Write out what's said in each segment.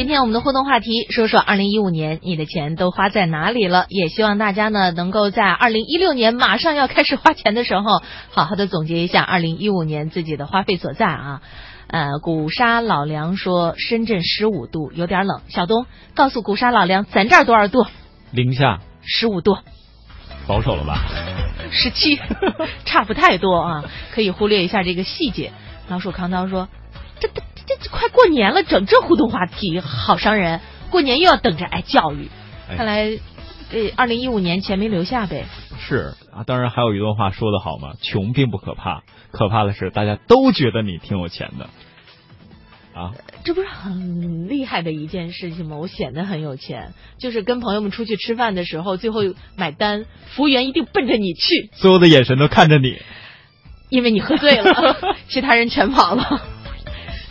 今天我们的互动话题，说说二零一五年你的钱都花在哪里了？也希望大家呢能够在二零一六年马上要开始花钱的时候，好好的总结一下二零一五年自己的花费所在啊。呃，古沙老梁说深圳十五度有点冷，小东告诉古沙老梁咱这儿多少度？零下十五度，保守了吧？十七，差不太多啊，可以忽略一下这个细节。老鼠扛刀说这这这快过年了，整这互动话题好伤人。过年又要等着挨教育，哎看来这二零一五年钱没留下呗。是啊，当然还有一段话说得好嘛，穷并不可怕，可怕的是大家都觉得你挺有钱的。啊，这不是很厉害的一件事情吗？我显得很有钱，就是跟朋友们出去吃饭的时候，最后买单，服务员一定奔着你去，所有的眼神都看着你。因为你喝醉了，其他人全跑了。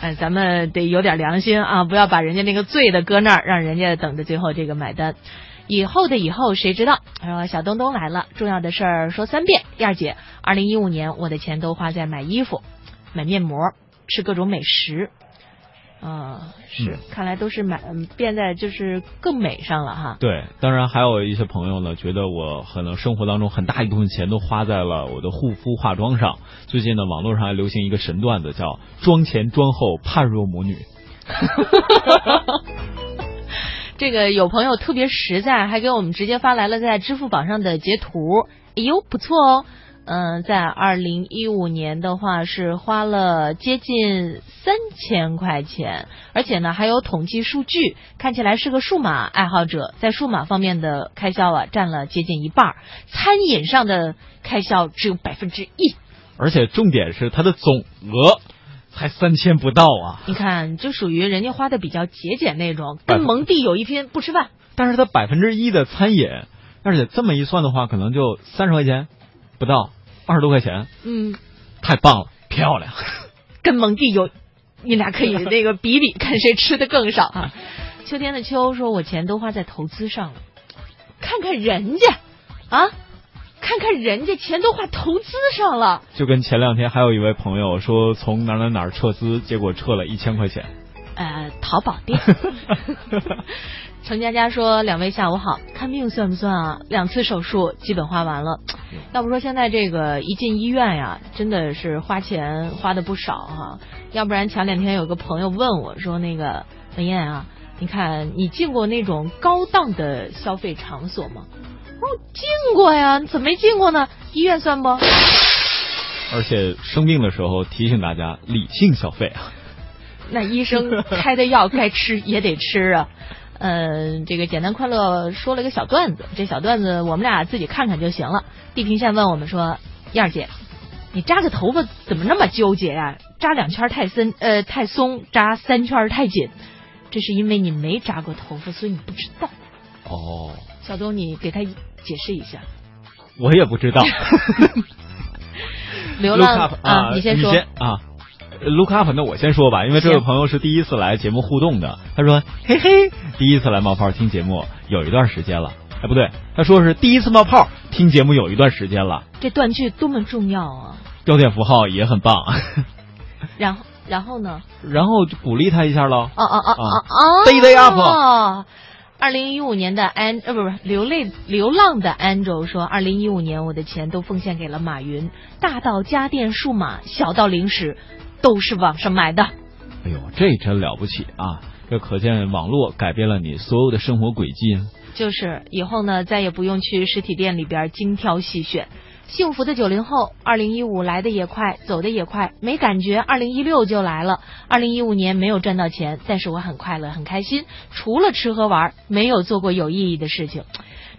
哎，咱们得有点良心啊，不要把人家那个醉的搁那儿，让人家等着最后这个买单。以后的以后谁知道？他说小东东来了，重要的事儿说三遍。燕儿姐，二零一五年我的钱都花在买衣服、买面膜、吃各种美食。啊、是，嗯看来都是买嗯变在就是更美上了哈。对，当然还有一些朋友呢，觉得我可能生活当中很大一部分钱都花在了我的护肤化妆上。最近呢，网络上还流行一个神段子，叫“妆前妆后判若母女 这个有朋友特别实在，还给我们直接发来了在支付宝上的截图。哎呦，不错哦。嗯、在二零一五年的话是花了接近三千块钱，而且呢还有统计数据，看起来是个数码爱好者，在数码方面的开销啊占了接近一半，餐饮上的开销只有百分之一。”，而且重点是它的总额才三千不到啊！你看，就属于人家花的比较节俭那种，跟蒙蒂有一拼不吃饭。但是他百分之一的餐饮，而且这么一算的话，可能就三十块钱不到，二十多块钱，嗯，太棒了，漂亮。跟蒙蒂有，你俩可以那个比比，看谁吃的更少啊。秋天的秋说：“我钱都花在投资上了，看看人家啊，看看人家钱都花投资上了。就跟前两天还有一位朋友说从哪儿哪儿哪儿撤资，结果撤了一千块钱。呃，淘宝店。程佳佳说：“两位下午好，看病算不算啊？两次手术基本花完了。要不说现在这个一进医院呀，真的是花钱花的不少哈、要不然前两天有个朋友问我说：“那个文燕啊，你看你进过那种高档的消费场所吗？”我说：“进过呀，你怎么没进过呢？医院算不？”而且生病的时候提醒大家理性消费啊。那医生开的药该吃也得吃啊。嗯，这个简单快乐说了一个小段子，这小段子我们俩自己看看就行了。地平线问我们说：“燕儿姐，你扎个头发怎么那么纠结啊？扎两圈太森呃太松，扎三圈太紧。这是因为你没扎过头发，所以你不知道。哦，小东，你给他解释一下。我也不知道。流浪啊，你先说。啊。Look up，那我先说吧，因为这位朋友是第一次来节目互动的。他说：“嘿嘿，第一次来冒泡听节目有一段时间了。”哎，不对，他说是第一次冒泡听节目有一段时间了。这断句多么重要啊！标点符号也很棒，然后，然后呢？然后就鼓励他一下喽。哦哦哦哦啊哦 Day day up 哦，二零一五年的安呃不不流泪流浪的 Angel 说，二零一五年我的钱都奉献给了马云，大到家电数码，小到零食，都是网上买的。哎呦，这真了不起啊！这可见网络改变了你所有的生活轨迹啊。就是以后呢，再也不用去实体店里边精挑细选。幸福的九零后，二零一五来的也快，走的也快，没感觉，二零一六就来了。二零一五年没有赚到钱，但是我很快乐，很开心。除了吃喝玩，没有做过有意义的事情。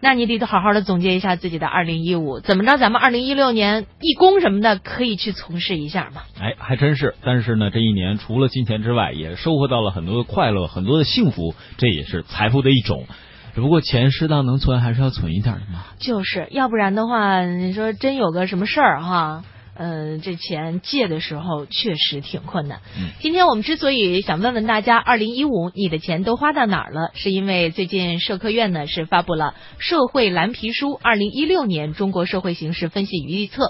那你得好好的总结一下自己的二零一五，怎么着？咱们二零一六年义工什么的可以去从事一下嘛。哎，还真是。但是呢，这一年除了金钱之外，也收获到了很多的快乐，很多的幸福，这也是财富的一种。只不过钱适当能存，还是要存一点的嘛。就是要不然的话，你说真有个什么事儿哈，嗯，这钱借的时候确实挺困难。嗯，今天我们之所以想问问大家，二零一五你的钱都花到哪儿了？是因为最近社科院呢是发布了《社会蓝皮书：二零一六年中国社会形势分析与预测》。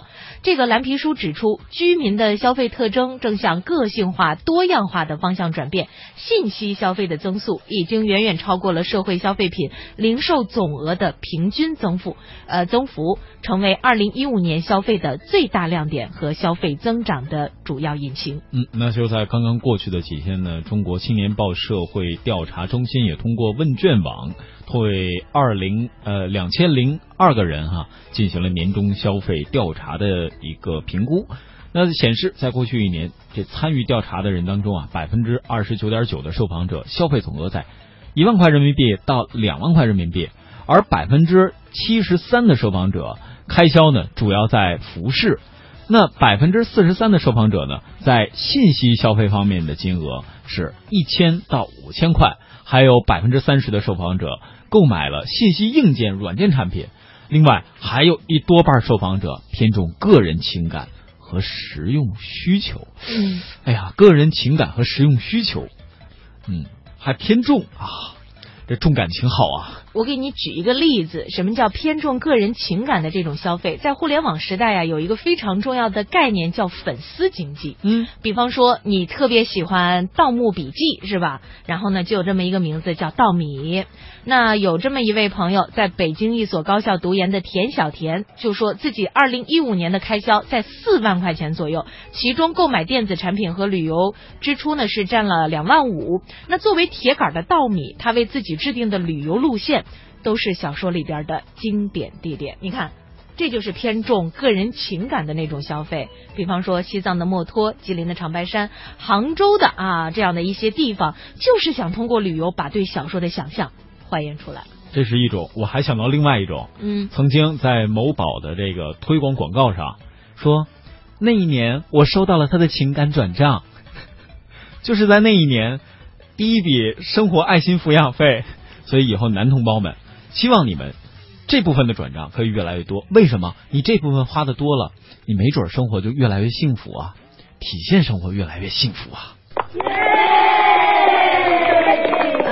这个蓝皮书指出，居民的消费特征正向个性化、多样化的方向转变，信息消费的增速已经远远超过了社会消费品零售总额的平均增幅，呃，增幅成为二零一五年消费的最大亮点。和消费增长的主要引擎。嗯，那就在刚刚过去的几天呢，中国青年报社会调查中心也通过问卷网，对二零呃两千零二个人哈进行了年终消费调查的一个评估。那显示，在过去一年，这参与调查的人当中啊，百分之二十九点九的受访者消费总额在一万块人民币到两万块人民币，而百分之七十三的受访者开销呢，主要在服饰。那百分之四十三的受访者呢，在信息消费方面的金额是一千到五千块，还有百分之三十的受访者购买了信息硬件、软件产品，另外还有一多半受访者偏重个人情感和实用需求。嗯，哎呀，个人情感和实用需求，嗯，还偏重啊，这重感情好啊。我给你举一个例子，什么叫偏重个人情感的这种消费？在互联网时代呀，有一个非常重要的概念叫粉丝经济。嗯，比方说你特别喜欢《盗墓笔记》，是吧？然后呢，就有这么一个名字叫稻米。那有这么一位朋友，在北京一所高校读研的田小田，就说自己二零一五年的开销在四万块钱左右，其中购买电子产品和旅游支出呢是占了两万五。那作为铁杆的稻米，他为自己制定的旅游路线。都是小说里边的经典地点，你看，这就是偏重个人情感的那种消费。比方说西藏的墨脱、吉林的长白山、杭州的啊这样的一些地方，就是想通过旅游把对小说的想象还原出来。这是一种，我还想到另外一种，嗯，曾经在某宝的这个推广广告上说，那一年我收到了他的情感转账，就是在那一年第一笔生活爱心抚养费，所以以后男同胞们。希望你们这部分的转账可以越来越多。为什么？你这部分花的多了，你没准生活就越来越幸福啊，体现生活越来越幸福啊。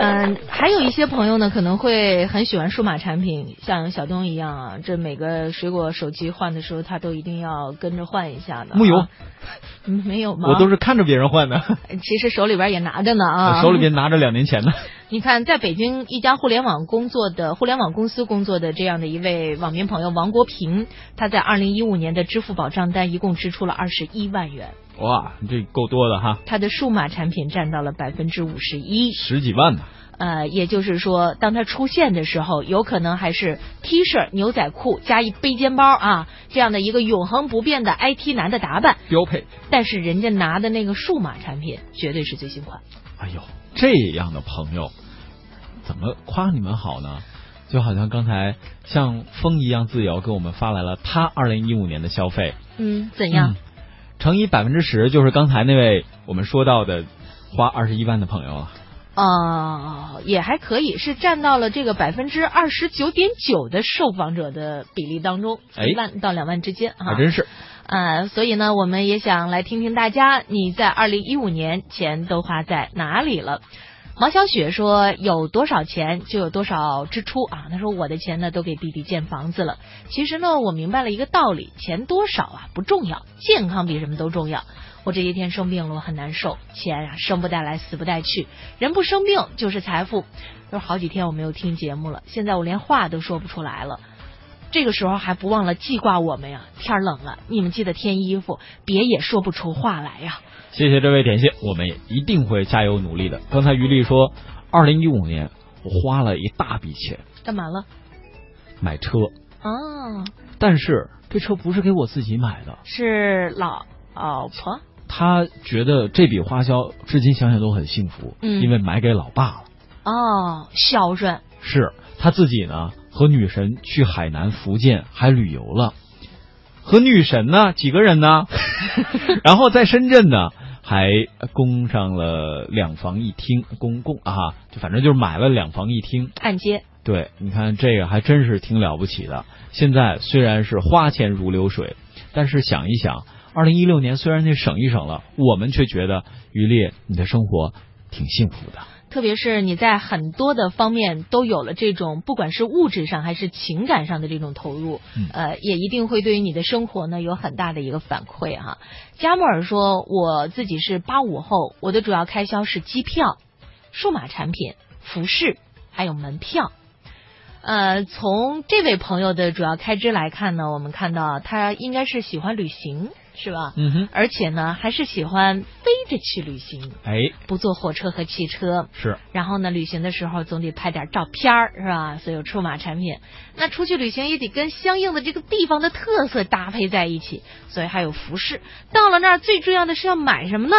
嗯，还有一些朋友呢，可能会很喜欢数码产品，像小东一样啊，这每个水果手机换的时候，他都一定要跟着换一下的。木有？没有吗？我都是看着别人换的。其实手里边也拿着呢啊，手里边拿着两年前的。你看，在北京一家互联网工作的互联网公司工作的这样的一位网民朋友王国平，他在二零一五年的支付宝账单一共支出了二十一万元。哇，这够多的哈！他的数码产品占到了百分之五十一，十几万呢。呃，也就是说，当他出现的时候，有可能还是 T 恤、牛仔裤加一背肩包啊，这样的一个永恒不变的 IT 男的打扮标配。但是人家拿的那个数码产品绝对是最新款。哎呦，这样的朋友怎么夸你们好呢？就好像刚才像风一样自由给我们发来了他二零一五年的消费。嗯，怎样？乘以百分之十，就是刚才那位我们说到的花二十一万的朋友了。哦，也还可以，是占到了这个百分之二十九点九的受访者的比例当中，一万到两万之间还真是。呃，所以呢，我们也想来听听大家，你在二零一五年钱都花在哪里了？毛小雪说：“有多少钱就有多少支出啊。”他说：“我的钱呢都给弟弟建房子了。”其实呢，我明白了一个道理：钱多少啊不重要，健康比什么都重要。我这些天生病了，我很难受，钱啊生不带来，死不带去，人不生病就是财富。都好几天我没有听节目了，现在我连话都说不出来了。这个时候还不忘了记挂我们呀！天冷了，你们记得添衣服，别也说不出话来呀。谢谢这位点心，我们也一定会加油努力的。刚才于丽说，二零一五年我花了一大笔钱，干嘛了？买车哦，但是这车不是给我自己买的，是老老婆。他觉得这笔花销，至今想想都很幸福，嗯，因为买给老爸了。哦，孝顺。是他自己呢，和女神去海南、福建还旅游了，和女神呢几个人呢？然后在深圳呢，还供上了两房一厅，公共啊，就反正就是买了两房一厅，按揭。对，你看这个还真是挺了不起的。现在虽然是花钱如流水，但是想一想，二零一六年虽然那省一省了，我们却觉得于烈你的生活挺幸福的。特别是你在很多的方面都有了这种，不管是物质上还是情感上的这种投入，呃，也一定会对于你的生活呢有很大的一个反馈哈。加莫尔说，我自己是八五后，我的主要开销是机票、数码产品、服饰还有门票。呃，从这位朋友的主要开支来看呢，我们看到他应该是喜欢旅行。是吧？嗯哼，而且呢，还是喜欢飞着去旅行，哎，不坐火车和汽车。是，然后呢，旅行的时候总得拍点照片儿，是吧？所以有数码产品。那出去旅行也得跟相应的这个地方的特色搭配在一起，所以还有服饰。到了那儿，最重要的是要买什么呢？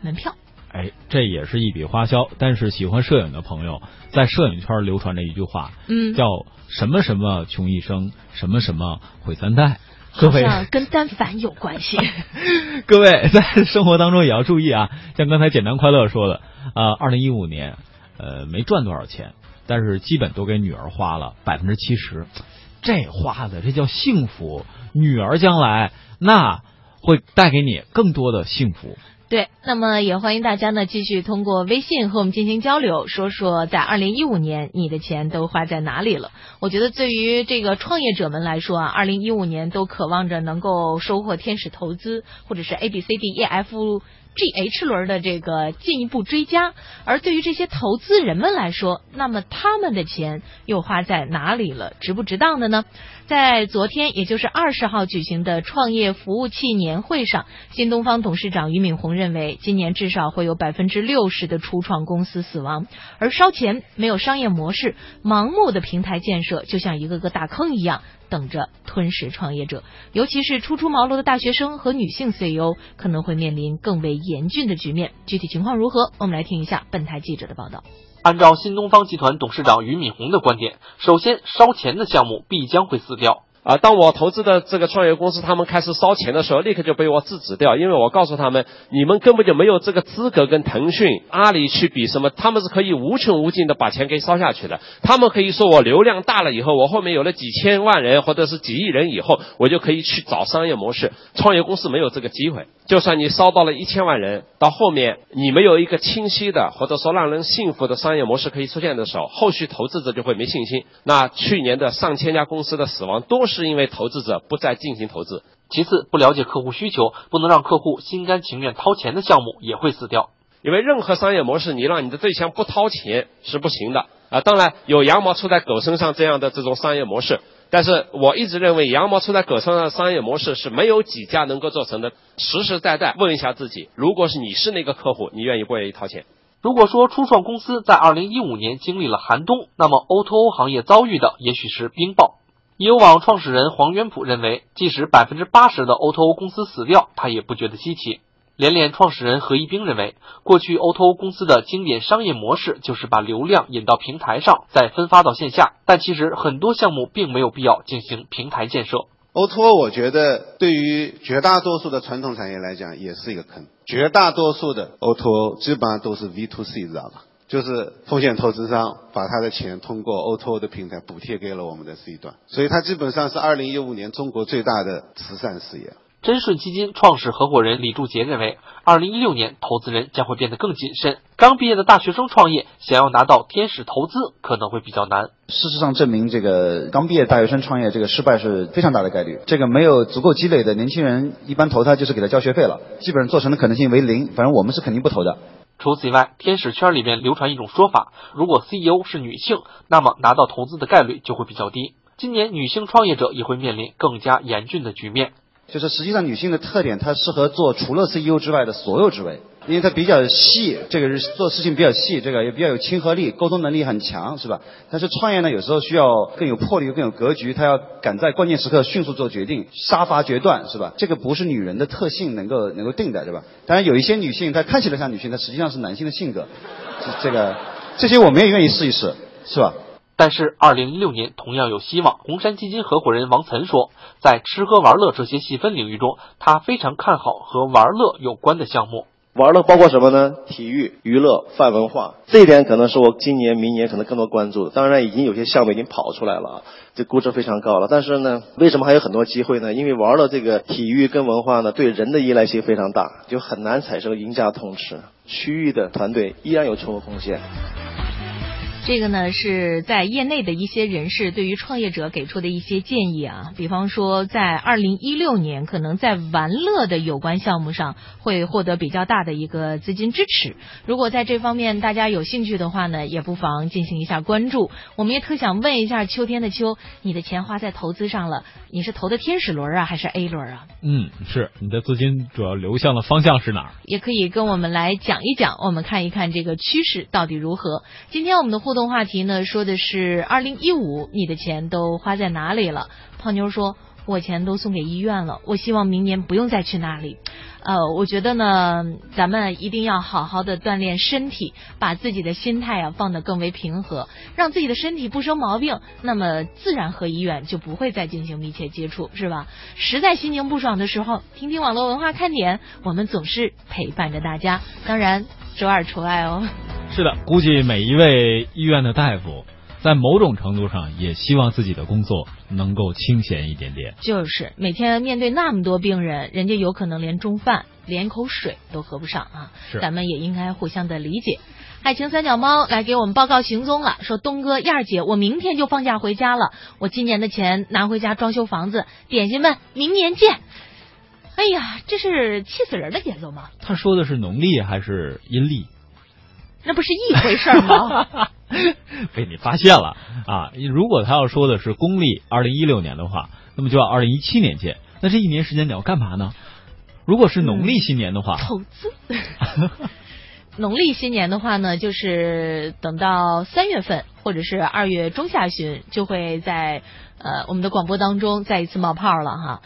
门票。哎，这也是一笔花销。但是喜欢摄影的朋友，在摄影圈流传着一句话，嗯，叫什么什么穷一生，什么什么毁三代。各位跟单反有关系。各位在生活当中也要注意啊，像刚才简单快乐说的，呃，二零一五年，呃，没赚多少钱，但是基本都给女儿花了百分之七十，这花的这叫幸福。女儿将来那会带给你更多的幸福。对，那么也欢迎大家呢继续通过微信和我们进行交流，说说在二零一五年你的钱都花在哪里了。我觉得对于这个创业者们来说啊，二零一五年都渴望着能够收获天使投资或者是 A B C D E F。G H 轮的这个进一步追加，而对于这些投资人们来说，那么他们的钱又花在哪里了？值不值当的呢？在昨天，也就是二十号举行的创业服务器年会上，新东方董事长俞敏洪认为，今年至少会有百分之六十的初创公司死亡，而烧钱、没有商业模式、盲目的平台建设，就像一个个大坑一样。等着吞噬创业者，尤其是初出茅庐的大学生和女性 CEO，可能会面临更为严峻的局面。具体情况如何？我们来听一下本台记者的报道。按照新东方集团董事长俞敏洪的观点，首先烧钱的项目必将会死掉。啊，当我投资的这个创业公司他们开始烧钱的时候，立刻就被我制止掉，因为我告诉他们，你们根本就没有这个资格跟腾讯、阿里去比什么，他们是可以无穷无尽的把钱给烧下去的。他们可以说我流量大了以后，我后面有了几千万人或者是几亿人以后，我就可以去找商业模式。创业公司没有这个机会。就算你烧到了一千万人，到后面你没有一个清晰的或者说让人信服的商业模式可以出现的时候，后续投资者就会没信心。那去年的上千家公司的死亡，都是是因为投资者不再进行投资。其次，不了解客户需求，不能让客户心甘情愿掏钱的项目也会死掉。因为任何商业模式，你让你的对象不掏钱是不行的啊。当然，有羊毛出在狗身上这样的这种商业模式。但是我一直认为，羊毛出在狗身上的商业模式是没有几家能够做成的。实实在在问一下自己，如果是你是那个客户，你愿意不愿意掏钱？如果说初创公司在二零一五年经历了寒冬，那么 O2O 行业遭遇的也许是冰雹。优网创始人黄元普认为，即使百分之八十的 O2O 公司死掉，他也不觉得稀奇。连连创始人何一冰认为，过去 O2O 公司的经典商业模式就是把流量引到平台上，再分发到线下。但其实很多项目并没有必要进行平台建设。O2O 我觉得对于绝大多数的传统产业来讲也是一个坑。绝大多数的 O2O 基本上都是 V to C，知道吧？就是风险投资商把他的钱通过 O2O 的平台补贴给了我们的 C 端，所以它基本上是二零一五年中国最大的慈善事业。真顺基金创始合伙人李柱杰认为，二零一六年投资人将会变得更谨慎。刚毕业的大学生创业，想要拿到天使投资可能会比较难。事实上证明，这个刚毕业大学生创业，这个失败是非常大的概率。这个没有足够积累的年轻人，一般投他就是给他交学费了，基本上做成的可能性为零。反正我们是肯定不投的。除此以外，天使圈里面流传一种说法：如果 CEO 是女性，那么拿到投资的概率就会比较低。今年女性创业者也会面临更加严峻的局面。就是实际上女性的特点，她适合做除了 CEO 之外的所有职位，因为他比较细，这个是做事情比较细，这个也比较有亲和力，沟通能力很强，是吧？但是创业呢，有时候需要更有魄力，更有格局，他要赶在关键时刻迅速做决定，杀伐决断，是吧？这个不是女人的特性能够能够定的，对吧？当然有一些女性，她看起来像女性，她实际上是男性的性格，这个这些我们也愿意试一试，是吧？但是，二零一六年同样有希望。红杉基金合伙人王岑说，在吃喝玩乐这些细分领域中，他非常看好和玩乐有关的项目。玩乐包括什么呢？体育、娱乐、泛文化，这一点可能是我今年、明年可能更多关注的。当然，已经有些项目已经跑出来了啊，这估值非常高了。但是呢，为什么还有很多机会呢？因为玩乐这个体育跟文化呢，对人的依赖性非常大，就很难产生赢家通吃。区域的团队依然有冲突空间。这个呢是在业内的一些人士对于创业者给出的一些建议啊，比方说在二零一六年可能在玩乐的有关项目上会获得比较大的一个资金支持。如果在这方面大家有兴趣的话呢，也不妨进行一下关注。我们也特想问一下秋天的秋，你的钱花在投资上了，你是投的天使轮啊还是 A 轮啊？嗯，是你的资金主要流向的方向是哪儿？也可以跟我们来讲一讲，我们看一看这个趋势到底如何。今天我们的互动话题呢，说的是二零一五，你的钱都花在哪里了？胖妞说，我钱都送给医院了，我希望明年不用再去那里。呃，我觉得呢，咱们一定要好好的锻炼身体，把自己的心态啊放得更为平和，让自己的身体不生毛病，那么自然和医院就不会再进行密切接触，是吧？实在心情不爽的时候，听听网络文化看点，我们总是陪伴着大家，当然周二除外哦。是的，估计每一位医院的大夫，在某种程度上也希望自己的工作能够清闲一点点。就是每天面对那么多病人，人家有可能连中饭、连口水都喝不上啊。是咱们也应该互相的理解。爱情三脚猫来给我们报告行踪了，说东哥、燕儿姐，我明天就放假回家了，我今年的钱拿回家装修房子，点心们明年见。哎呀，这是气死人的节奏吗？他说的是农历还是阴历？那不是一回事儿吗？被你发现了啊！如果他要说的是公历二零一六年的话，那么就要二零一七年见。那这一年时间你要干嘛呢？如果是农历新年的话，投资。农历新年的话呢，就是等到三月份或者是二月中下旬，就会在呃我们的广播当中再一次冒泡了哈。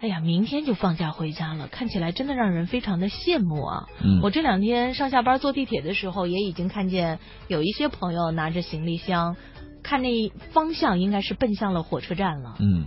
哎呀，明天就放假回家了，看起来真的让人非常的羡慕啊！嗯我这两天上下班坐地铁的时候，也已经看见有一些朋友拿着行李箱，看那方向应该是奔向了火车站了。嗯，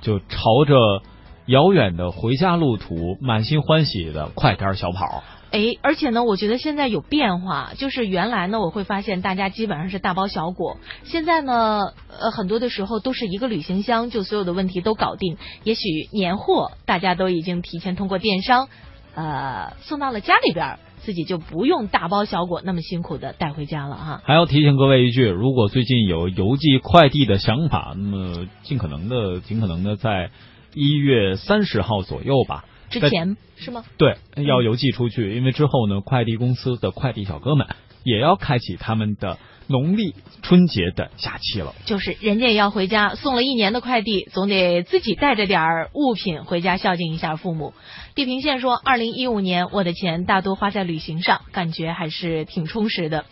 就朝着遥远的回家路途，满心欢喜的快点儿小跑。哎，而且呢，我觉得现在有变化，就是原来呢，我会发现大家基本上是大包小裹，现在呢，呃，很多的时候都是一个旅行箱，就所有的问题都搞定。也许年货大家都已经提前通过电商，呃，送到了家里边，自己就不用大包小裹那么辛苦的带回家了哈。还要提醒各位一句，如果最近有邮寄快递的想法，那么尽可能的、尽可能的在一月三十号左右吧。之前是吗？对，要邮寄出去，因为之后呢，快递公司的快递小哥们也要开启他们的农历春节的假期了。就是人家也要回家，送了一年的快递，总得自己带着点儿物品回家孝敬一下父母。地平线说，二零一五年我的钱大多花在旅行上，感觉还是挺充实的。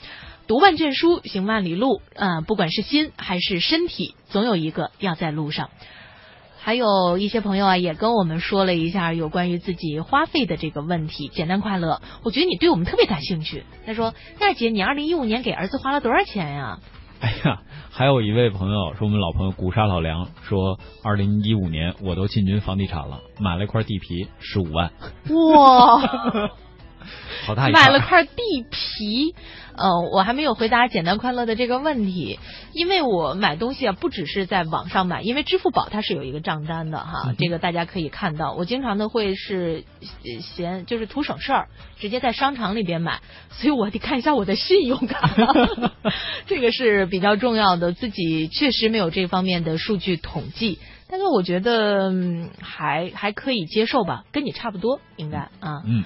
读万卷书，行万里路，呃，不管是心还是身体，总有一个要在路上。还有一些朋友啊，也跟我们说了一下有关于自己花费的这个问题。简单快乐，我觉得你对我们特别感兴趣。他说：“娜姐，你二零一五年给儿子花了多少钱呀？”哎呀，还有一位朋友是我们老朋友古沙老梁说，二零一五年我都进军房地产了，买了一块地皮，十五万，哇，好大一买了块。地皮。呃，我还没有回答简单快乐的这个问题，因为我买东西啊，不只是在网上买，因为支付宝它是有一个账单的哈，嗯这个大家可以看到。我经常的会是呃嫌就是图省事儿，直接在商场里边买，所以我得看一下我的信用卡，这个是比较重要的。自己确实没有这方面的数据统计，但是我觉得、嗯还还可以接受吧，跟你差不多应该啊。嗯，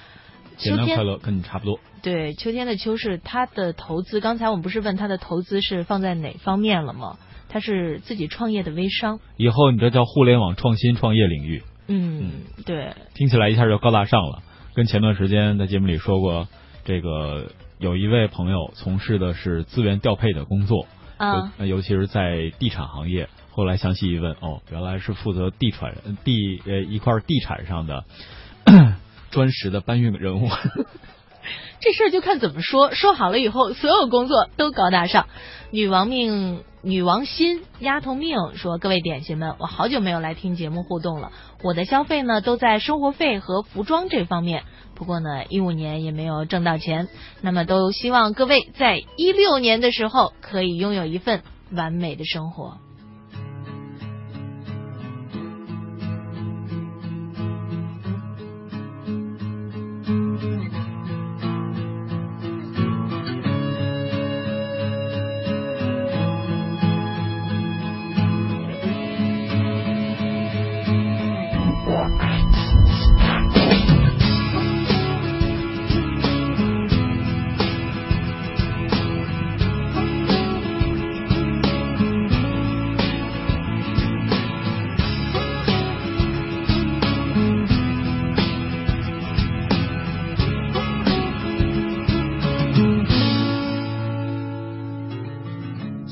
简单快乐跟你差不多。对，秋天的秋是他的投资。刚才我们不是问他的投资是放在哪方面了吗？他是自己创业的微商。以后你这叫互联网创新创业领域，嗯，对，听起来一下就高大上了。跟前段时间在节目里说过，这个有一位朋友从事的是资源调配的工作，啊，尤尤其是在地产行业。后来详细一问，哦，原来是负责地产地呃一块地产上的专职的搬运人物。这事儿就看怎么说。说好了以后，所有工作都高大上。女王命，女王心，丫头命说：“各位点心们，我好久没有来听节目互动了。我的消费呢，都在生活费和服装这方面。不过呢，一五年也没有挣到钱。那么，都希望各位在一六年的时候可以拥有一份完美的生活。”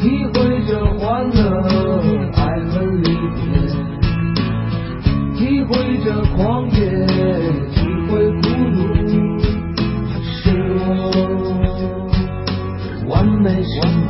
体会着欢乐，爱恨离别，体会着狂野，体会孤独，是我完美生活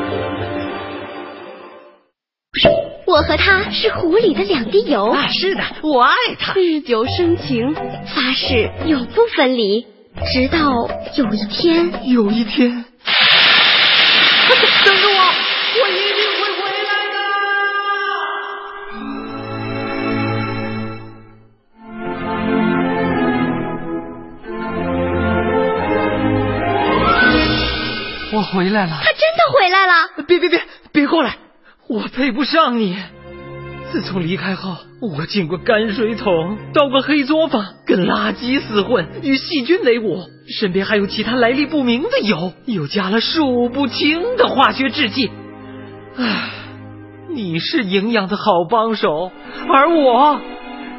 我和他是湖里的两滴油。啊，是的，我爱他。日久生情，发誓永不分离，直到有一天。有一天，等着我，我一定会回来的。我回来了。他真的回来了。别别别，别过来。我配不上你。自从离开后，我进过泔水桶，到过黑作坊，跟垃圾厮混，与细菌为伍，身边还有其他来历不明的油，又加了数不清的化学制剂。唉，你是营养的好帮手，而我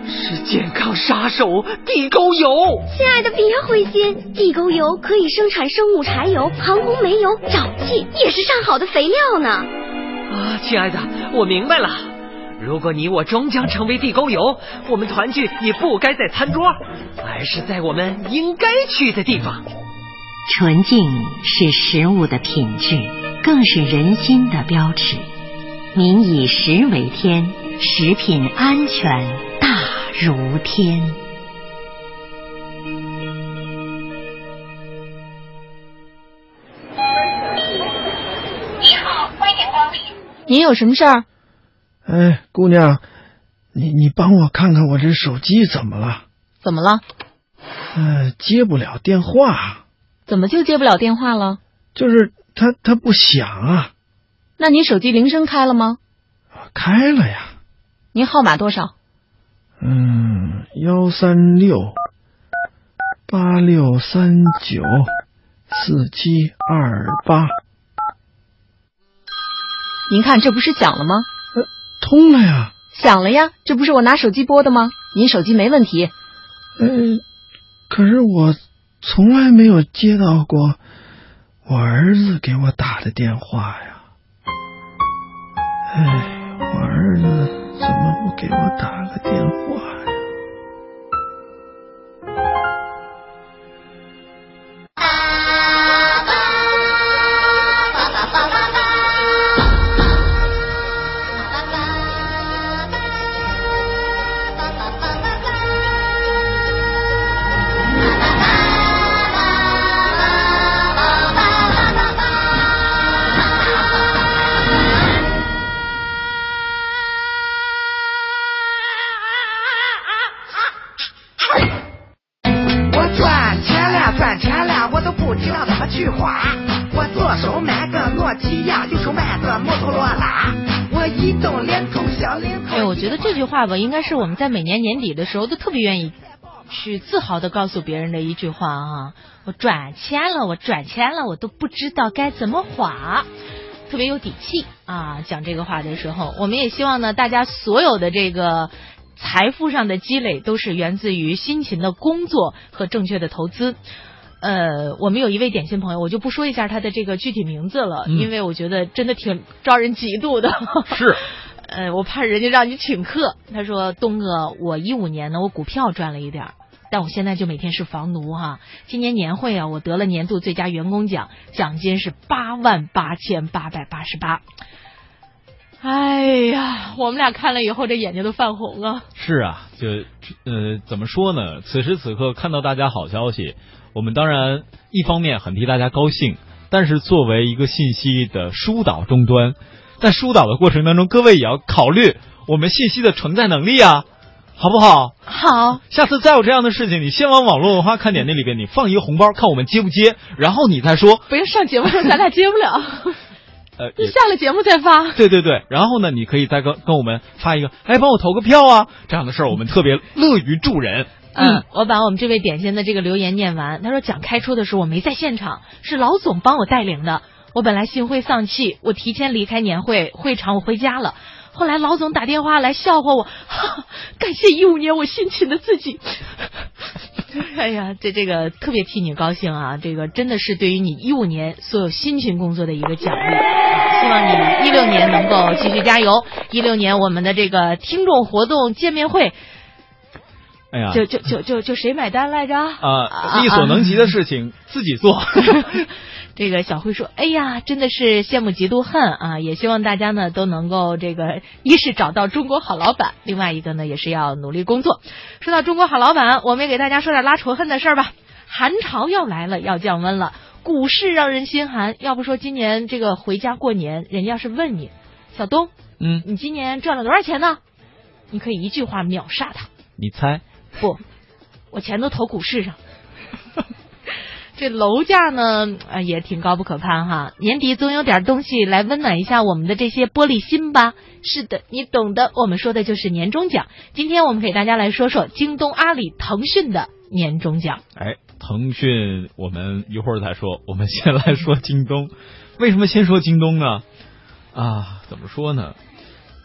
是健康杀手地沟油。亲爱的，别灰心，地沟油可以生产生物柴油、航空煤油、沼气，也是上好的肥料呢。亲爱的，我明白了。如果你我终将成为地沟油，我们团聚也不该在餐桌，而是在我们应该去的地方。纯净是食物的品质，更是人心的标尺。民以食为天，食品安全大如天。您有什么事儿？哎，姑娘，你你帮我看看我这手机怎么了？怎么了？呃，接不了电话。怎么就接不了电话了？就是它它不响啊。那你手机铃声开了吗？开了呀。您号码多少？嗯，幺三六八六三九四七二八。您看，这不是响了吗？呃，通了呀。响了呀，这不是我拿手机拨的吗？您手机没问题。呃，可是我从来没有接到过我儿子给我打的电话呀。哎，我儿子怎么不给我打个电话呀？话吧，应该是我们在每年年底的时候都特别愿意去自豪的告诉别人的一句话啊。我转钱了，我转钱了，我都不知道该怎么划。特别有底气啊！讲这个话的时候，我们也希望呢，大家所有的这个财富上的积累，都是源自于辛勤的工作和正确的投资。呃，我们有一位点心朋友，我就不说一下他的这个具体名字了，嗯因为我觉得真的挺招人嫉妒的。是，呃，我怕人家让你请客。他说：“东哥，我一五年呢，我股票赚了一点儿，但我现在就每天是房奴哈。今年年会啊，我得了年度最佳员工奖，奖金是八万八千八百八十八。哎呀，我们俩看了以后，这眼睛都泛红啊。是啊，就呃，怎么说呢？此时此刻看到大家好消息，我们当然一方面很替大家高兴，但是作为一个信息的疏导终端，在疏导的过程当中，各位也要考虑我们信息的承载能力啊，好不好？好，下次再有这样的事情，你先往网络文化看点那里边，你放一个红包，看我们接不接，然后你再说。不用上节目说咱俩接不了，呃，你下了节目再发。对对对，然后呢，你可以再跟跟我们发一个，哎，帮我投个票啊，这样的事儿我们特别乐于助人。嗯，我把我们这位点心的这个留言念完。他说讲开出的时候我没在现场，是老总帮我带领的。我本来心灰丧气，我提前离开年会会场，我回家了。后来老总打电话来笑话我，哈，感谢一五年我辛勤的自己。哎呀，这这个特别替你高兴啊！这个真的是对于你一五年所有辛勤工作的一个奖励。希望你一六年能够继续加油。一六年我们的这个听众活动见面会，哎呀，就就就就就谁买单来着？啊，力所能及的事情自己做。这个小慧说：“哎呀，真的是羡慕嫉妒恨啊！也希望大家呢都能够这个，一是找到中国好老板，另外一个呢也是要努力工作。说到中国好老板，我们也给大家说点拉仇恨的事儿吧。寒潮要来了，要降温了，股市让人心寒。要不说今年这个回家过年，人家要是问你，小东，嗯，你今年赚了多少钱呢？你可以一句话秒杀他。你猜？不，我钱都投股市上。”这楼价呢，啊，也挺高不可攀哈。年底总有点东西来温暖一下我们的这些玻璃心吧。是的，你懂的。我们说的就是年终奖。今天我们给大家来说说京东、阿里、腾讯的年终奖。哎，腾讯我们一会儿再说，我们先来说京东。为什么先说京东呢？啊，怎么说呢？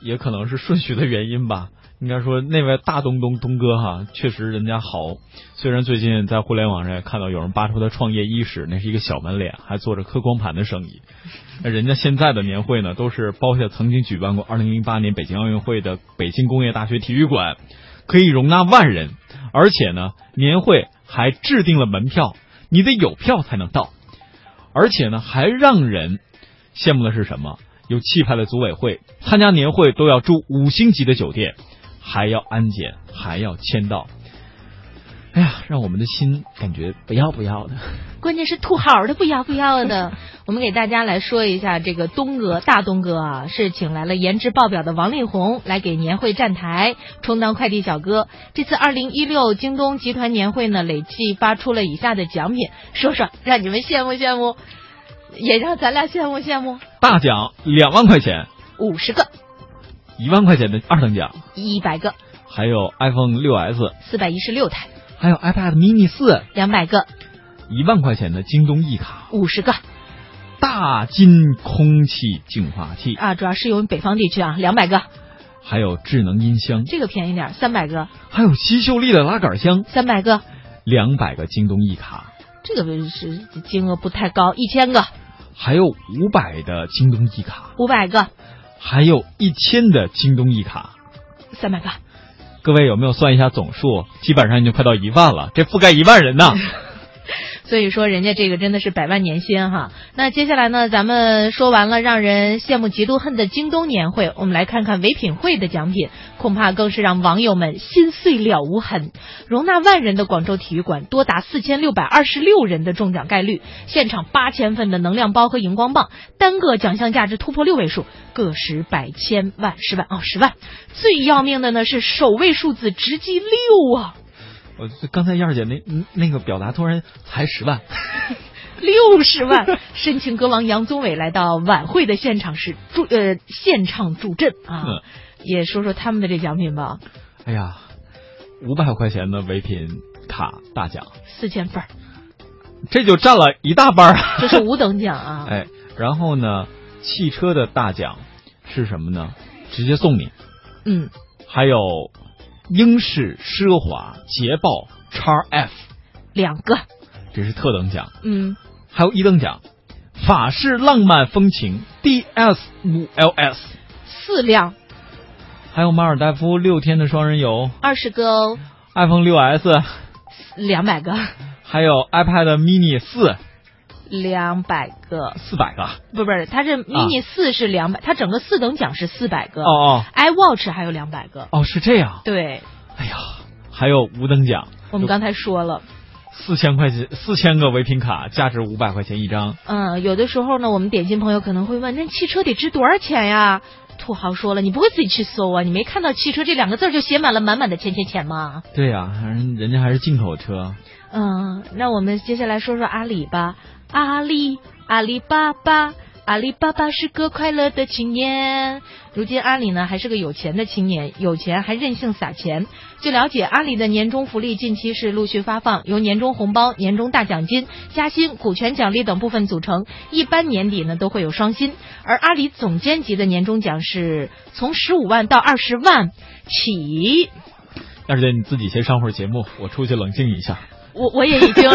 也可能是顺序的原因吧。应该说，那位大东东东哥哈，确实人家好。虽然最近在互联网上也看到有人扒出他创业伊始，那是一个小门脸，还做着刻光盘的生意。那人家现在的年会呢，都是包下曾经举办过2008年北京奥运会的北京工业大学体育馆，可以容纳万人，而且呢，年会还制定了门票，你得有票才能到，而且呢，还让人羡慕的是什么？有气派的组委会，参加年会都要住五星级的酒店。还要安检，还要签到。哎呀，让我们的心感觉不要不要的。关键是土豪的不要不要的。我们给大家来说一下，这个东哥大东哥啊，是请来了颜值爆表的王力宏来给年会站台，充当快递小哥。这次二零一六京东集团年会呢，累计发出了以下的奖品，说说让你们羡慕羡慕，也让咱俩羡慕羡慕。大奖两万块钱，五十个，一万块钱的二等奖，一百个，还有 iPhone 六 S 四百一十六台，还有 iPad mini 四两百个，一万块钱的京东一卡，五十个。大金空气净化器啊，主要适用于北方地区啊，两百个。还有智能音箱，这个便宜点，三百个。还有吸秀丽的拉杆箱，三百个。两百个京东一卡，这个是金额不太高，一千个。还有五百的京东一卡，五百个。还有一千的京东一卡，三百八。各位有没有算一下总数？基本上已经快到一万了，这覆盖一万人呢。所以说，人家这个真的是百万年薪哈。那接下来呢，咱们说完了让人羡慕嫉妒恨的京东年会，我们来看看唯品会的奖品，恐怕更是让网友们心碎了无痕。容纳万人的广州体育馆，多达四千六百二十六人的中奖概率，现场八千份的能量包和荧光棒，单个奖项价值突破六位数，个十百千万十万哦十万。最要命的呢是首位数字直击六啊！我刚才燕儿姐那那个表达突然才十万，六十万！深情歌王杨宗纬来到晚会的现场是助呃现场助阵啊，也说说他们的这奖品吧。哎呀，五百块钱的唯品卡大奖，四千份这就占了一大半啊！这是五等奖啊！哎，然后呢，汽车的大奖是什么呢？直接送你。嗯，还有。英式奢华捷豹叉 F，两个，这是特等奖。嗯，还有一等奖，法式浪漫风情 DS 五 LS，四辆。还有马尔代夫六天的双人游，二十个哦。iPhone 六 S，两百个。还有 iPad mini 四。两百个，四百个，不不是，它是 mini 四是两百，它整个四等奖是四百个。哦哦，iWatch 还有两百个。哦，是这样。对。哎呀，还有五等奖。我们刚才说了，四千块钱，四千个唯品卡，价值五百块钱一张。嗯，有的时候呢，我们点心朋友可能会问，那汽车得值多少钱呀？土豪说了，你不会自己去搜啊？你没看到汽车这两个字就写满了满满的钱钱钱吗？对呀，人人家还是进口车。嗯，那我们接下来说说阿里吧。阿里，阿里巴巴，阿里巴巴是个快乐的青年。如今阿里呢还是个有钱的青年，有钱还任性撒钱。据了解，阿里的年终福利近期是陆续发放，由年终红包、年终大奖金、加薪、股权奖励等部分组成。一般年底呢都会有双薪，而阿里总监级的年终奖是从十五万到二十万起。二姐，你自己先上会儿节目，我出去冷静一下。我我也已经。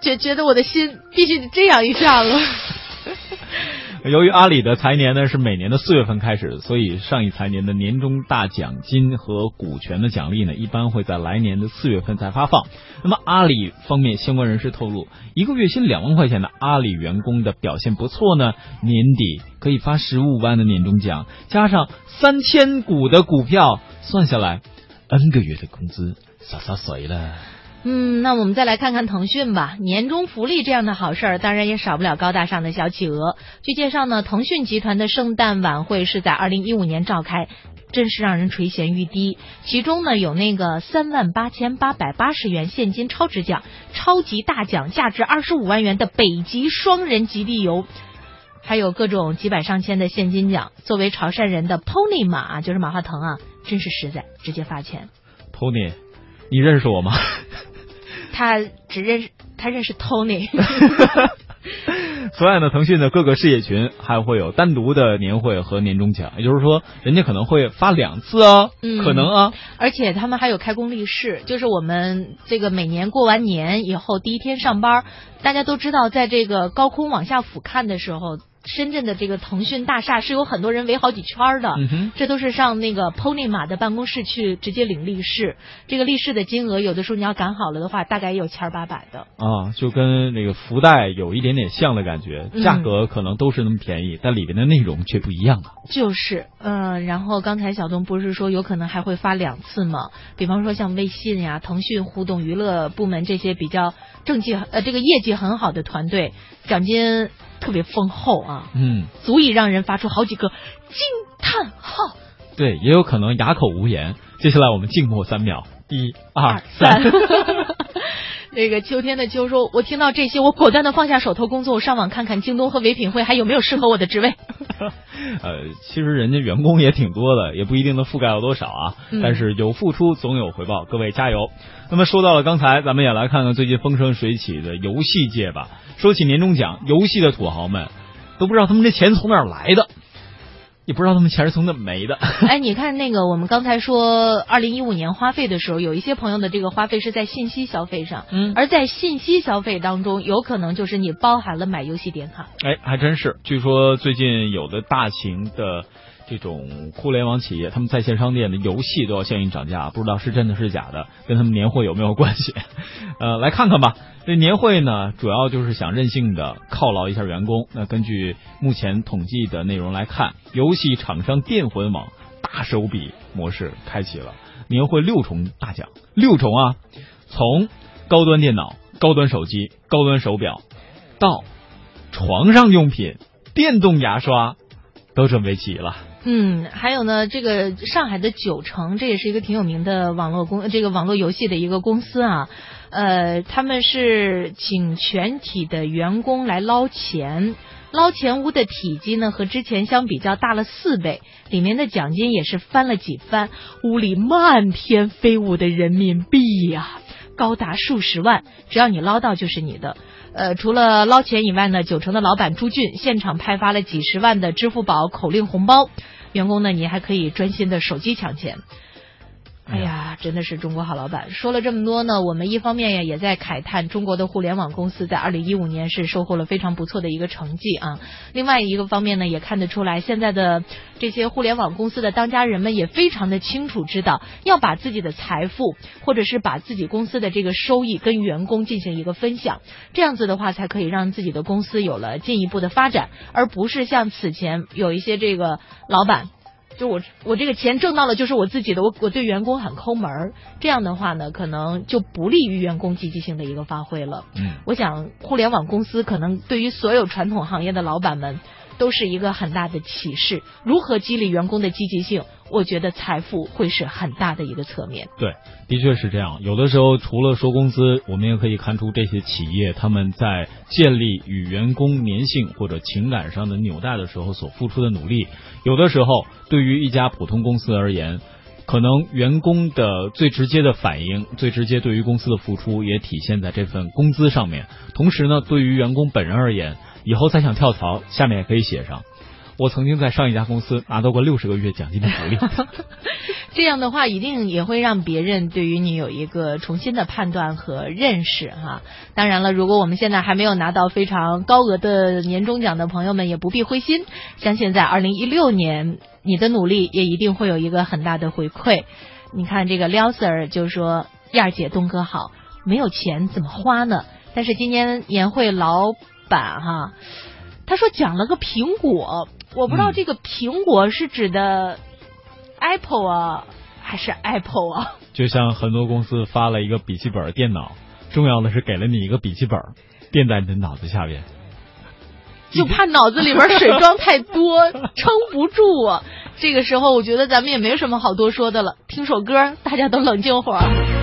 觉觉得我的心必须得这样一下了。由于阿里的财年呢是每年的四月份开始，所以上一财年的年终大奖金和股权的奖励呢，一般会在来年的四月份才发放。那么阿里方面相关人士透露，一个月薪两万块钱的阿里员工的表现不错呢，年底可以发十五万的年终奖，加上三千股的股票，算下来，N 个月的工资洒洒水了。嗯，那我们再来看看腾讯吧。年终福利这样的好事儿，当然也少不了高大上的小企鹅。据介绍呢，腾讯集团的圣诞晚会是在二零一五年召开，真是让人垂涎欲滴。其中呢，有那个三万八千八百八十元现金超值奖、超级大奖价值二十五万元的北极双人极地游，还有各种几百上千的现金奖。作为潮汕人的 Pony 马，就是马化腾啊，真是实在，直接发钱。Pony，你认识我吗？他只认识他认识 Tony。此外呢，腾讯的各个事业群还会有单独的年会和年终奖，也就是说，人家可能会发两次啊，可能啊。而且他们还有开工立式，就是我们这个每年过完年以后第一天上班，大家都知道，在这个高空往下俯瞰的时候，深圳的这个腾讯大厦是有很多人围好几圈的，嗯这都是上那个 Pony 马的办公室去直接领利是。这个利是的金额，有的时候你要赶好了的话，大概也有千儿八百的。啊，就跟那个福袋有一点点像的感觉，嗯价格可能都是那么便宜，但里边的内容却不一样啊。就是，嗯、然后刚才小东不是说有可能还会发两次吗？比方说像微信呀、腾讯互动娱乐部门这些比较政绩呃这个业绩很好的团队，奖金特别丰厚啊，嗯，足以让人发出好几个惊叹号。对，也有可能哑口无言。接下来我们静默三秒，一二三。那个秋天的秋说，我听到这些，我果断的放下手头工作，我上网看看京东和唯品会还有没有适合我的职位。呃，其实人家员工也挺多的，也不一定能覆盖到多少啊。嗯但是有付出总有回报，各位加油。那么说到了刚才，咱们也来看看最近风生水起的游戏界吧。说起年终奖，游戏的土豪们都不知道他们这钱从哪儿来的，也不知道他们钱是从哪没的。哎，你看那个，我们刚才说二零一五年花费的时候，有一些朋友的这个花费是在信息消费上，嗯，而在信息消费当中，有可能就是你包含了买游戏点卡。哎，还真是。据说最近有的大型的这种互联网企业，他们在线商店的游戏都要相应涨价，不知道是真的是假的，跟他们年会有没有关系？呃，来看看吧。这年会呢，主要就是想任性的犒劳一下员工。那根据目前统计的内容来看，游戏厂商电魂网大手笔模式开启了，年会六重大奖，六重啊！从高端电脑、高端手机、高端手表到床上用品、电动牙刷都准备齐了。嗯，还有呢，这个上海的九成，这也是一个挺有名的网络公，这个网络游戏的一个公司啊。呃，他们是请全体的员工来捞钱，捞钱屋的体积呢和之前相比较大了四倍，里面的奖金也是翻了几番，屋里漫天飞舞的人民币呀、高达数十万，只要你捞到就是你的。呃，除了捞钱以外呢，九成的老板朱俊现场派发了几十万的支付宝口令红包，员工呢你还可以专心的手机抢钱。哎呀，真的是中国好老板。说了这么多呢，我们一方面呀也在慨叹中国的互联网公司在二零一五年是收获了非常不错的一个成绩啊。另外一个方面呢，也看得出来现在的这些互联网公司的当家人们也非常的清楚知道要把自己的财富或者是把自己公司的这个收益跟员工进行一个分享，这样子的话才可以让自己的公司有了进一步的发展，而不是像此前有一些这个老板。就我我这个钱挣到了就是我自己的，我我对员工很抠门儿，这样的话呢，可能就不利于员工积极性的一个发挥了。嗯，我想互联网公司可能对于所有传统行业的老板们都是一个很大的启示。如何激励员工的积极性，我觉得财富会是很大的一个侧面。对，的确是这样。有的时候，除了说工资，我们也可以看出这些企业他们在建立与员工粘性或者情感上的纽带的时候所付出的努力。有的时候，对于一家普通公司而言，可能员工的最直接的反应、最直接对于公司的付出，也体现在这份工资上面。同时呢，对于员工本人而言，以后再想跳槽，下面也可以写上。我曾经在上一家公司拿到过六十个月奖金的福利。这样的话，一定也会让别人对于你有一个重新的判断和认识哈。当然了，如果我们现在还没有拿到非常高额的年终奖的朋友们，也不必灰心，相信在二零一六年，你的努力也一定会有一个很大的回馈。你看这个廖 Sir 就说：“燕儿姐，东哥好，没有钱怎么花呢？”但是今年年会老板哈，他说讲了个苹果，我不知道这个苹果是指的 Apple 啊，还是 Apple 啊？就像很多公司发了一个笔记本电脑，重要的是给了你一个笔记本垫在你的脑子下边，就怕脑子里边水装太多，撑不住啊。这个时候，我觉得咱们也没什么好多说的了，听首歌，大家都冷静会儿。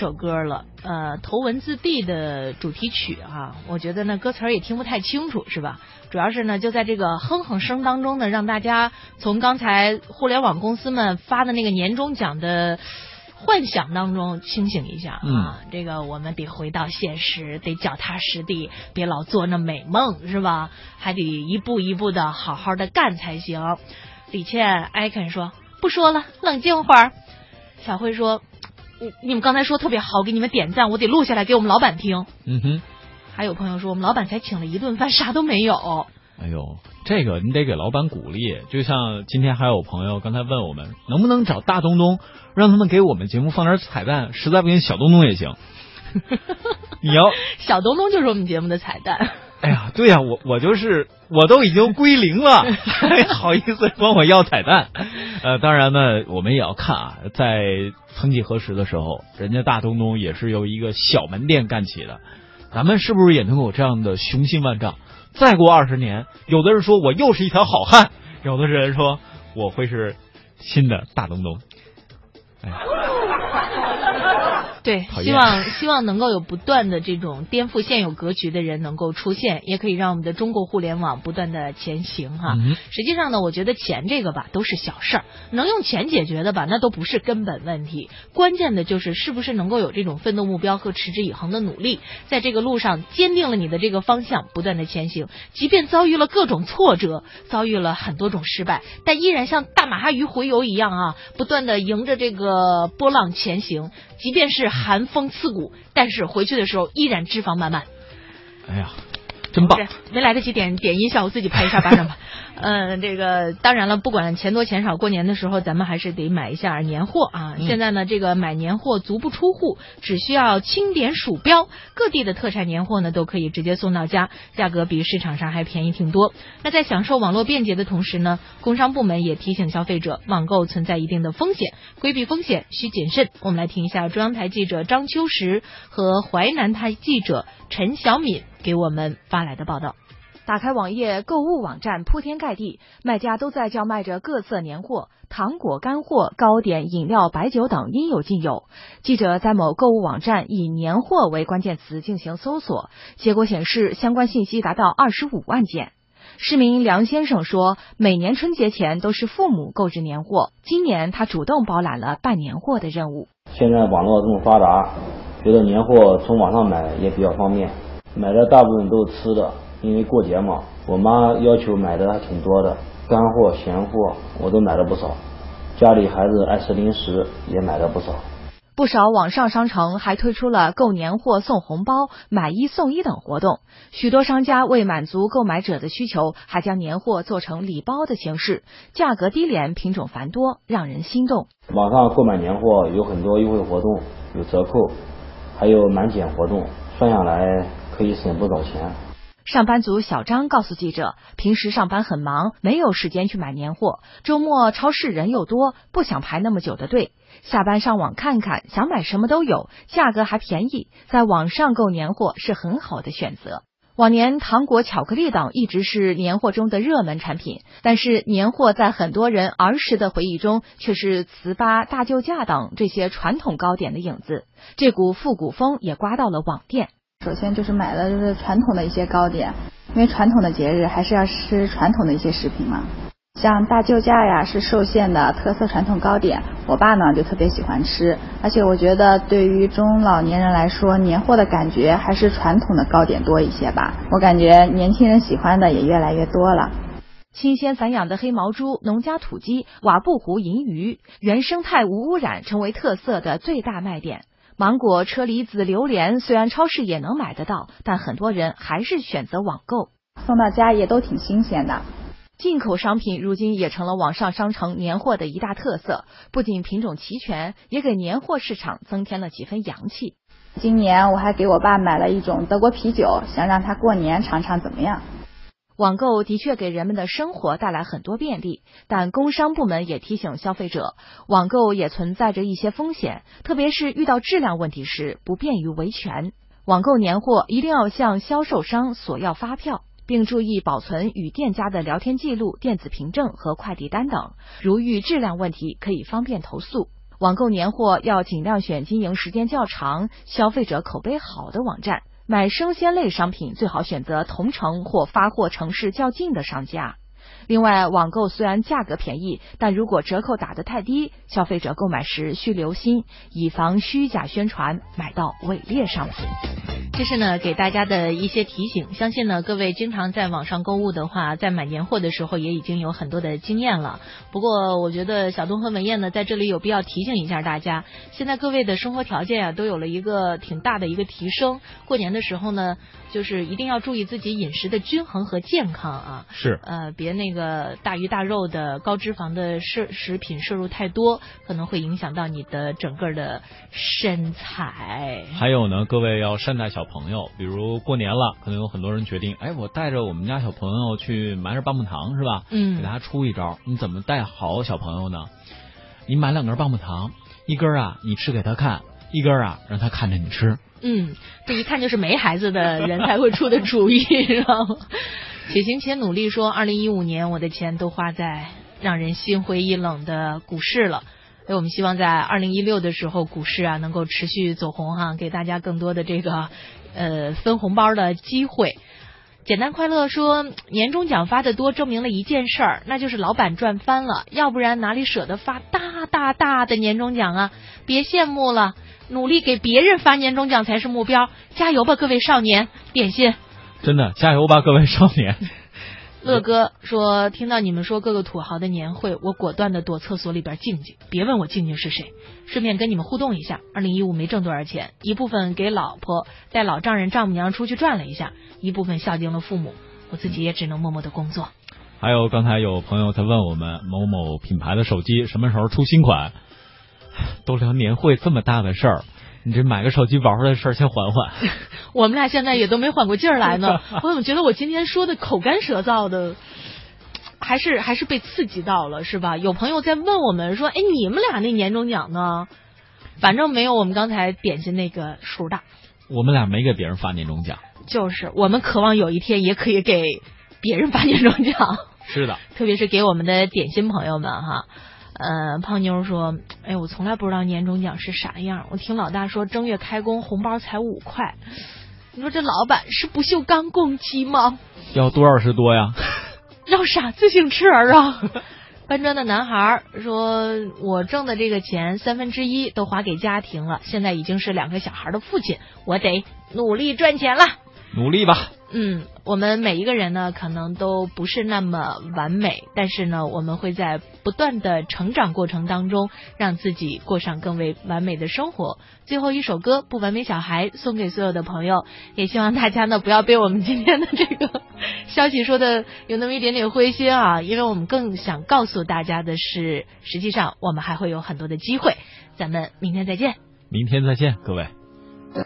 首歌了，呃，头文字 D 的主题曲啊，我觉得呢歌词也听不太清楚，是吧？主要是呢就在这个哼哼声当中呢，让大家从刚才互联网公司们发的那个年终奖的。幻想当中清醒一下啊，这个我们得回到现实，得脚踏实地，别老做那美梦，是吧？还得一步一步的好好的干才行。李倩艾肯说：“不说了，冷静会儿。”小慧说：“你你们刚才说特别好，给你们点赞，我得录下来给我们老板听。嗯哼，”还有朋友说，我们老板才请了一顿饭，啥都没有。哎呦，这个你得给老板鼓励。就像今天还有朋友刚才问我们，能不能找大东东，让他们给我们节目放点彩蛋，实在不行小东东也行。你要小东东就是我们节目的彩蛋。哎呀，对呀、我我就是我都已经归零了，还好意思管我要彩蛋？呃，当然呢，我们也要看啊，在曾几何时的时候，人家大东东也是由一个小门店干起的，咱们是不是也能有这样的雄心万丈？再过二十年，有的人说我又是一条好汉，有的人说我会是新的大东东。对，希望希望能够有不断的这种颠覆现有格局的人能够出现，也可以让我们的中国互联网不断的前行哈。嗯实际上呢，我觉得钱这个吧都是小事儿，能用钱解决的吧，那都不是根本问题。关键的就是是不是能够有这种奋斗目标和持之以恒的努力，在这个路上坚定了你的这个方向，不断的前行。即便遭遇了各种挫折，遭遇了很多种失败，但依然像大马哈鱼洄游一样啊，不断的迎着这个波浪前行。即便是寒风刺骨，但是回去的时候依然脂肪满满。哎呀，真棒！没来得及点点音效，我自己拍一下巴掌吧。嗯，这个当然了，不管钱多钱少，过年的时候咱们还是得买一下年货啊。嗯现在呢，这个买年货足不出户，只需要轻点鼠标，各地的特产年货呢都可以直接送到家，价格比市场上还便宜挺多。那在享受网络便捷的同时呢，工商部门也提醒消费者，网购存在一定的风险，规避风险需谨慎。我们来听一下中央台记者张秋实和淮南台记者陈小敏给我们发来的报道。打开网页，购物网站铺天盖地，卖家都在叫卖着各色年货，糖果、干货、糕点、饮料、白酒等应有尽有。记者在某购物网站以“年货”为关键词进行搜索，结果显示相关信息达到二十五万件。市民梁先生说，每年春节前都是父母购置年货，今年他主动包揽了办年货的任务。现在网络这么发达，觉得年货从网上买也比较方便，买的大部分都是吃的，因为过节嘛，我妈要求买的还挺多的，干货、咸货我都买了不少，家里孩子爱吃零食也买了不少。不少网上商城还推出了购年货送红包、买一送一等活动。许多商家为满足购买者的需求，还将年货做成礼包的形式，价格低廉，品种繁多，让人心动。网上购买年货有很多优惠活动，有折扣，还有满减活动，算下来可以省不少钱。上班族小张告诉记者，平时上班很忙，没有时间去买年货。周末超市人又多，不想排那么久的队。下班上网看看，想买什么都有，价格还便宜，在网上购年货是很好的选择。往年糖果、巧克力等一直是年货中的热门产品，但是年货在很多人儿时的回忆中却是糍粑、大救驾等这些传统糕点的影子。这股复古风也刮到了网店。首先就是买的就是传统的一些糕点，因为传统的节日还是要吃传统的一些食品嘛。像大救驾呀是寿县的特色传统糕点，我爸呢就特别喜欢吃，而且我觉得对于中老年人来说，年货的感觉还是传统的糕点多一些吧。我感觉年轻人喜欢的也越来越多了。新鲜散养的黑毛猪、农家土鸡、瓦布湖银鱼，原生态无污染成为特色的最大卖点。芒果、车厘子、榴莲虽然超市也能买得到，但很多人还是选择网购。送到家也都挺新鲜的。进口商品如今也成了网上商城年货的一大特色，不仅品种齐全，也给年货市场增添了几分洋气。今年我还给我爸买了一种德国啤酒，想让他过年尝尝怎么样。网购的确给人们的生活带来很多便利，但工商部门也提醒消费者，网购也存在着一些风险，特别是遇到质量问题时，不便于维权。网购年货一定要向销售商索要发票。并注意保存与店家的聊天记录、电子凭证和快递单等。如遇质量问题，可以方便投诉。网购年货要尽量选经营时间较长、消费者口碑好的网站。买生鲜类商品，最好选择同城或发货城市较近的商家。另外，网购虽然价格便宜，但如果折扣打得太低，消费者购买时需留心，以防虚假宣传买到伪劣商品。这是呢给大家的一些提醒。相信呢各位经常在网上购物的话，在买年货的时候也已经有很多的经验了。不过，我觉得小东和文燕呢在这里有必要提醒一下大家，现在各位的生活条件啊都有了一个挺大的一个提升。过年的时候呢，就是一定要注意自己饮食的均衡和健康啊。是。呃，别那个大鱼大肉的高脂肪的摄食品摄入太多，可能会影响到你的整个的身材。还有呢，各位要善待小。朋友，比如过年了，可能有很多人决定，哎，我带着我们家小朋友去买点棒棒糖，是吧？嗯，给大家出一招，你怎么带好小朋友呢？你买两根棒棒糖，一根啊你吃给他看，一根啊让他看着你吃。嗯，这一看就是没孩子的人才会出的主意，知道吗？且行且努力说，二零一五年我的钱都花在让人心灰意冷的股市了。所以我们希望在二零一六的时候，股市啊能够持续走红哈，给大家更多的这个呃分红包的机会。简单快乐说，年终奖发的多，证明了一件事儿，那就是老板赚翻了，要不然哪里舍得发大大大的年终奖啊？别羡慕了，努力给别人发年终奖才是目标，加油吧，各位少年！点心，真的加油吧，各位少年。乐哥说：“听到你们说各个土豪的年会，我果断的躲厕所里边静静。别问我静静是谁，顺便跟你们互动一下。二零一五没挣多少钱，一部分给老婆带老丈人丈母娘出去转了一下，一部分孝敬了父母，我自己也只能默默的工作。还有刚才有朋友在问我们某某品牌的手机什么时候出新款，都聊年会这么大的事儿。”你这买个手机玩玩的事儿，先缓缓。我们俩现在也都没缓过劲儿来呢。我怎么觉得我今天说的口干舌燥的，还是还是被刺激到了，是吧？有朋友在问我们说：“哎，你们俩那年终奖呢？”反正没有我们刚才点心那个数大。我们俩没给别人发年终奖。就是我们渴望有一天也可以给别人发年终奖。是的。特别是给我们的点心朋友们哈。呃，胖妞说：“哎，我从来不知道年终奖是啥样。我听老大说正月开工红包才五块，你说这老板是不锈钢公鸡吗？要多少是多呀？要啥自行车啊？” 搬砖的男孩说：“我挣的这个钱三分之一都花给家庭了，现在已经是两个小孩的父亲，我得努力赚钱了。努力吧。”嗯，我们每一个人呢，可能都不是那么完美，但是呢，我们会在不断的成长过程当中，让自己过上更为完美的生活。最后一首歌《不完美小孩》送给所有的朋友，也希望大家呢不要被我们今天的这个消息说的有那么一点点灰心啊，因为我们更想告诉大家的是，实际上我们还会有很多的机会。咱们明天再见，明天再见，各位。